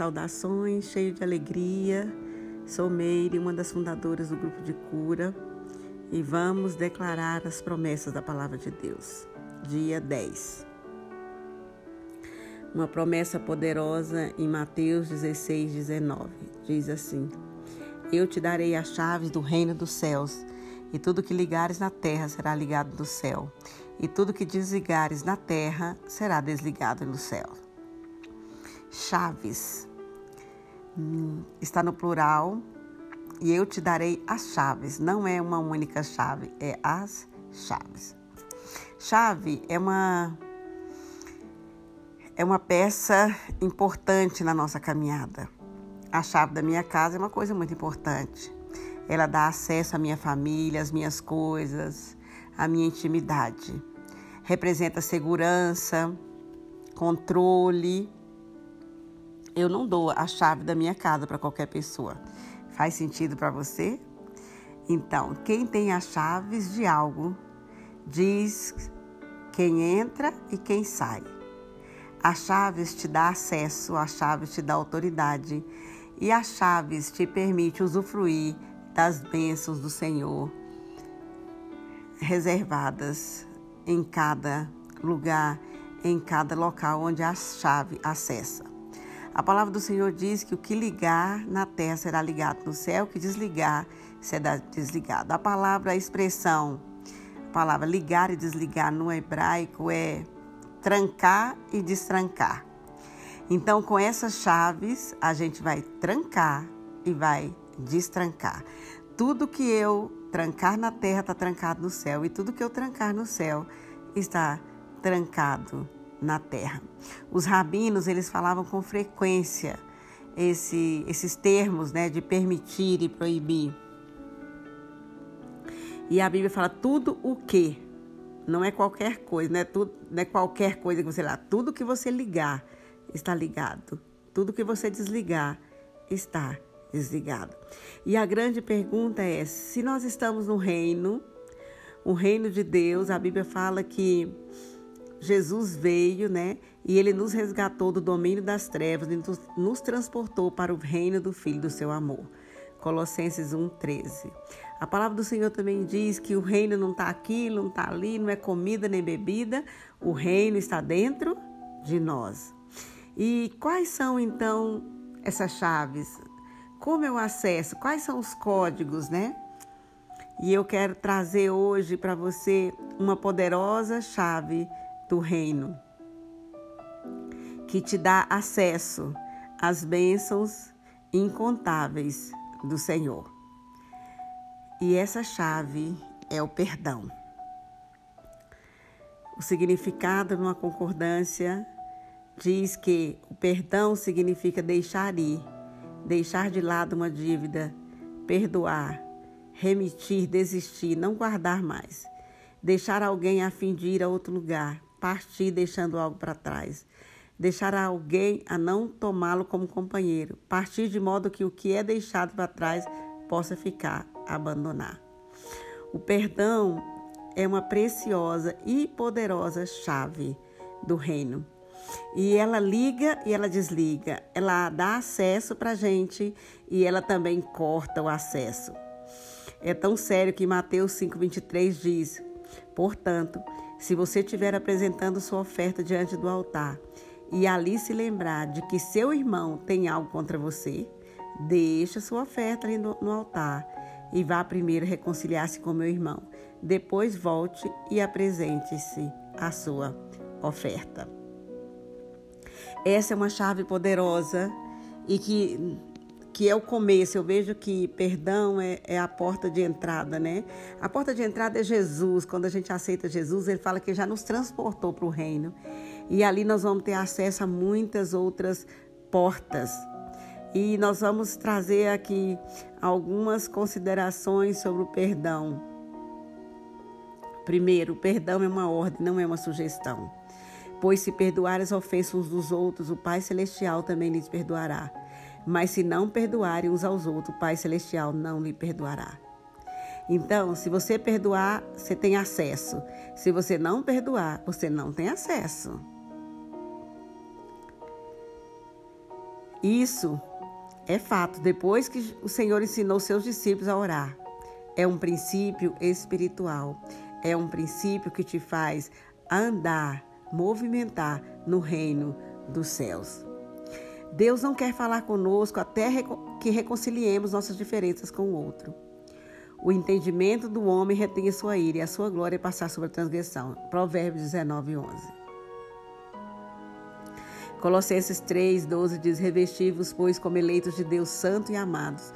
saudações, cheio de alegria. Sou Meire, uma das fundadoras do grupo de cura, e vamos declarar as promessas da palavra de Deus. Dia 10. Uma promessa poderosa em Mateus 16, 19. Diz assim: Eu te darei as chaves do reino dos céus, e tudo que ligares na terra será ligado no céu, e tudo que desligares na terra será desligado no céu chaves. Está no plural e eu te darei as chaves. Não é uma única chave, é as chaves. Chave é uma é uma peça importante na nossa caminhada. A chave da minha casa é uma coisa muito importante. Ela dá acesso à minha família, às minhas coisas, à minha intimidade. Representa segurança, controle, eu não dou a chave da minha casa para qualquer pessoa. Faz sentido para você? Então, quem tem as chaves de algo diz quem entra e quem sai. As chaves te dá acesso, as chaves te dá autoridade e as chaves te permite usufruir das bênçãos do Senhor reservadas em cada lugar, em cada local onde a chave acessa. A palavra do Senhor diz que o que ligar na terra será ligado no céu, o que desligar será desligado. A palavra, a expressão, a palavra ligar e desligar no hebraico é trancar e destrancar. Então, com essas chaves, a gente vai trancar e vai destrancar. Tudo que eu trancar na terra está trancado no céu, e tudo que eu trancar no céu está trancado na terra. Os rabinos, eles falavam com frequência esse, esses termos né, de permitir e proibir. E a Bíblia fala tudo o que, não é qualquer coisa, não é, tudo, não é qualquer coisa que você lá, tudo que você ligar está ligado, tudo que você desligar está desligado. E a grande pergunta é: se nós estamos no reino, o reino de Deus, a Bíblia fala que Jesus veio, né? E ele nos resgatou do domínio das trevas e nos, nos transportou para o reino do Filho do seu amor. Colossenses 1,13. A palavra do Senhor também diz que o reino não está aqui, não está ali, não é comida nem bebida, o reino está dentro de nós. E quais são então essas chaves? Como eu acesso? Quais são os códigos, né? E eu quero trazer hoje para você uma poderosa chave do reino, que te dá acesso às bênçãos incontáveis do Senhor. E essa chave é o perdão. O significado numa concordância diz que o perdão significa deixar ir, deixar de lado uma dívida, perdoar, remitir, desistir, não guardar mais, deixar alguém a fim de ir a outro lugar, partir deixando algo para trás. Deixar alguém a não tomá-lo como companheiro. Partir de modo que o que é deixado para trás possa ficar, abandonar. O perdão é uma preciosa e poderosa chave do reino. E ela liga e ela desliga. Ela dá acesso para a gente e ela também corta o acesso. É tão sério que Mateus 5,23 diz: Portanto, se você estiver apresentando sua oferta diante do altar e ali se lembrar de que seu irmão tem algo contra você, deixa sua oferta ali no, no altar e vá primeiro reconciliar-se com meu irmão. Depois volte e apresente-se a sua oferta. Essa é uma chave poderosa e que que é o começo. Eu vejo que perdão é, é, a porta de entrada, né? A porta de entrada é Jesus. Quando a gente aceita Jesus, ele fala que já nos transportou para o reino. E ali nós vamos ter acesso a muitas outras portas. E nós vamos trazer aqui algumas considerações sobre o perdão. Primeiro, o perdão é uma ordem, não é uma sugestão. Pois se perdoar as ofensas uns dos outros, o Pai Celestial também lhes perdoará. Mas se não perdoarem uns aos outros, o Pai Celestial não lhe perdoará. Então, se você perdoar, você tem acesso. Se você não perdoar, você não tem acesso. Isso é fato, depois que o Senhor ensinou seus discípulos a orar. É um princípio espiritual. É um princípio que te faz andar, movimentar no reino dos céus. Deus não quer falar conosco até que reconciliemos nossas diferenças com o outro. O entendimento do homem retém a sua ira e a sua glória passar sobre a transgressão. Provérbios 19, 11. Colossenses 3, 12 diz: Revesti-vos, pois, como eleitos de Deus santo e amados,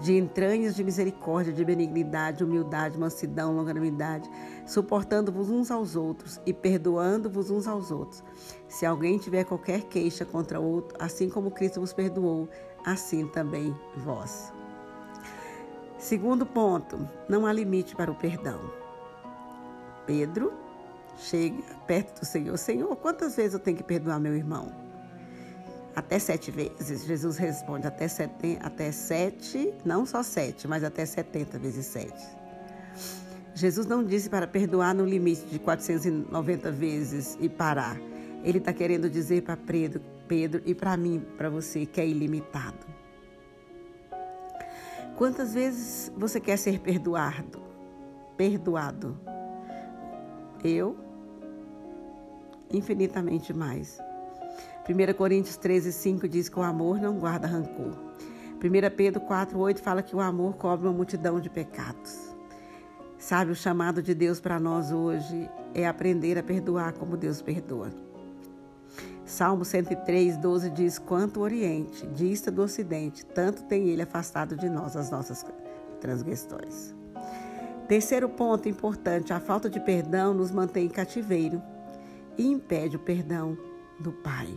de entranhas de misericórdia, de benignidade, humildade, mansidão, longanimidade, suportando-vos uns aos outros e perdoando-vos uns aos outros. Se alguém tiver qualquer queixa contra outro, assim como Cristo vos perdoou, assim também vós. Segundo ponto, não há limite para o perdão. Pedro chega perto do Senhor: Senhor, quantas vezes eu tenho que perdoar meu irmão? Até sete vezes. Jesus responde até, sete, até sete, não só sete, mas até setenta vezes sete. Jesus não disse para perdoar no limite de 490 vezes e parar. Ele está querendo dizer para Pedro, Pedro e para mim, para você, que é ilimitado. Quantas vezes você quer ser perdoado? Perdoado. Eu, infinitamente mais. 1 Coríntios 13, 5 diz que o amor não guarda rancor. 1 Pedro 4, 8 fala que o amor cobre uma multidão de pecados. Sabe, o chamado de Deus para nós hoje é aprender a perdoar como Deus perdoa. Salmo 103, 12 diz: Quanto o Oriente dista do Ocidente, tanto tem ele afastado de nós as nossas transgressões. Terceiro ponto importante: a falta de perdão nos mantém em cativeiro e impede o perdão do Pai.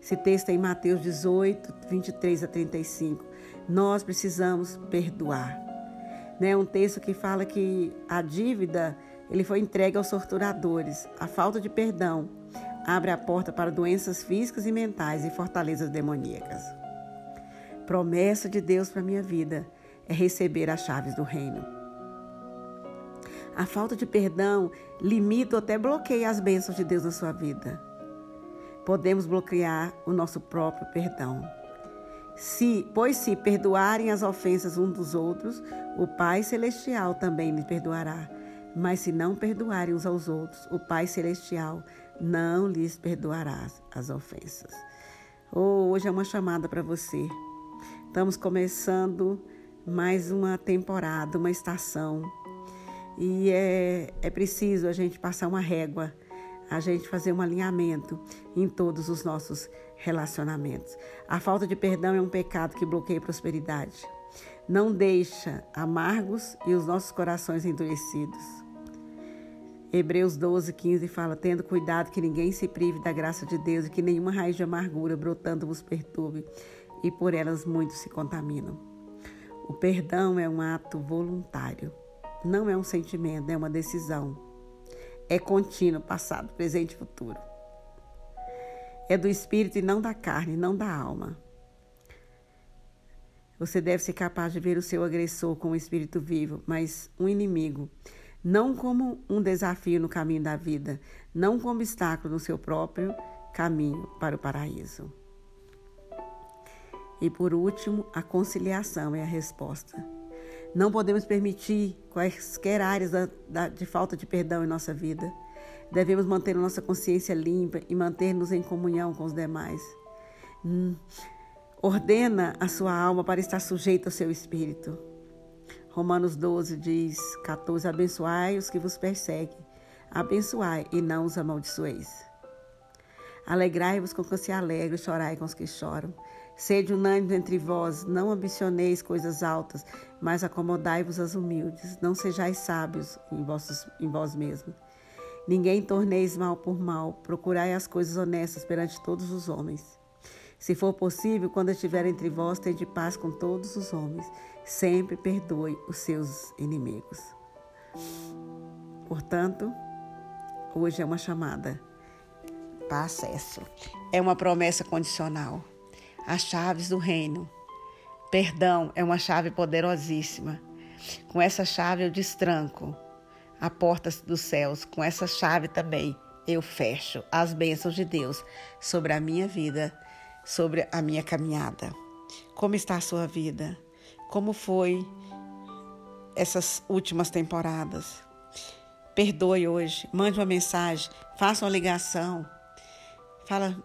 Esse texto é em Mateus 18, 23 a 35. Nós precisamos perdoar. Né? Um texto que fala que a dívida ele foi entregue aos torturadores. A falta de perdão abre a porta para doenças físicas e mentais e fortalezas demoníacas. Promessa de Deus para minha vida é receber as chaves do reino. A falta de perdão limita ou até bloqueia as bênçãos de Deus na sua vida podemos bloquear o nosso próprio perdão. Se, pois se perdoarem as ofensas uns dos outros, o Pai celestial também lhes perdoará. Mas se não perdoarem uns aos outros, o Pai celestial não lhes perdoará as ofensas. Oh, hoje é uma chamada para você. Estamos começando mais uma temporada, uma estação. E é, é preciso a gente passar uma régua a gente fazer um alinhamento em todos os nossos relacionamentos. A falta de perdão é um pecado que bloqueia a prosperidade. Não deixa amargos e os nossos corações endurecidos. Hebreus 12, 15 fala: Tendo cuidado que ninguém se prive da graça de Deus e que nenhuma raiz de amargura brotando vos perturbe, e por elas muitos se contaminam. O perdão é um ato voluntário, não é um sentimento, é uma decisão é contínuo, passado, presente e futuro. É do espírito e não da carne, não da alma. Você deve ser capaz de ver o seu agressor como um espírito vivo, mas um inimigo, não como um desafio no caminho da vida, não como obstáculo no seu próprio caminho para o paraíso. E por último, a conciliação é a resposta. Não podemos permitir quaisquer áreas da, da, de falta de perdão em nossa vida. Devemos manter nossa consciência limpa e manter-nos em comunhão com os demais. Hum. Ordena a sua alma para estar sujeita ao seu espírito. Romanos 12 diz, 14: Abençoai os que vos perseguem, abençoai e não os amaldiçoeis. Alegrai-vos com que se alegram, chorai com os que choram. Sede unânimes entre vós, não ambicioneis coisas altas, mas acomodai-vos às humildes. Não sejais sábios em, vossos, em vós mesmos. Ninguém torneis mal por mal, procurai as coisas honestas perante todos os homens. Se for possível, quando estiver entre vós, tende paz com todos os homens. Sempre perdoe os seus inimigos. Portanto, hoje é uma chamada para acesso. É uma promessa condicional as chaves do reino. Perdão é uma chave poderosíssima. Com essa chave eu destranco a porta dos céus. Com essa chave também eu fecho as bênçãos de Deus sobre a minha vida, sobre a minha caminhada. Como está a sua vida? Como foi essas últimas temporadas? Perdoe hoje, mande uma mensagem, faça uma ligação. Fala,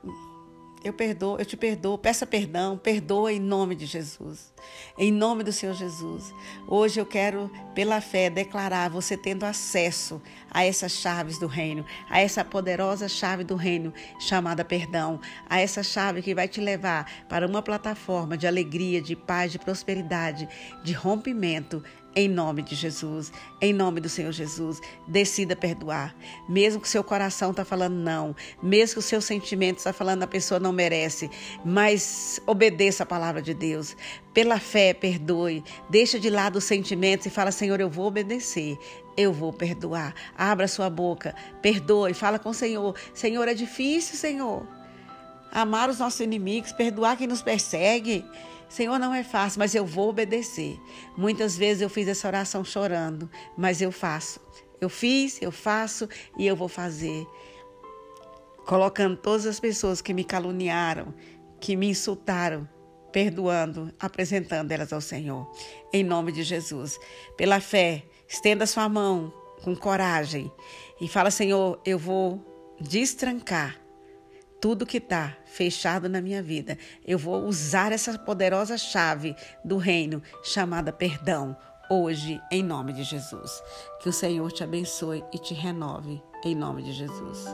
eu perdoo, eu te perdoo, peça perdão, perdoa em nome de Jesus. Em nome do Senhor Jesus. Hoje eu quero, pela fé, declarar você tendo acesso a essas chaves do reino, a essa poderosa chave do reino chamada perdão, a essa chave que vai te levar para uma plataforma de alegria, de paz, de prosperidade, de rompimento em nome de Jesus, em nome do Senhor Jesus, decida perdoar. Mesmo que seu coração está falando não, mesmo que o seu sentimento está falando a pessoa não merece, mas obedeça a palavra de Deus. Pela fé, perdoe. Deixa de lado os sentimentos e fala: Senhor, eu vou obedecer. Eu vou perdoar. Abra sua boca, perdoe, fala com o Senhor. Senhor, é difícil, Senhor. Amar os nossos inimigos, perdoar quem nos persegue. Senhor, não é fácil, mas eu vou obedecer. Muitas vezes eu fiz essa oração chorando, mas eu faço. Eu fiz, eu faço e eu vou fazer. Colocando todas as pessoas que me caluniaram, que me insultaram, perdoando, apresentando elas ao Senhor. Em nome de Jesus. Pela fé, estenda sua mão com coragem e fala: Senhor, eu vou destrancar tudo que está fechado na minha vida. Eu vou usar essa poderosa chave do reino chamada perdão hoje, em nome de Jesus. Que o Senhor te abençoe e te renove, em nome de Jesus.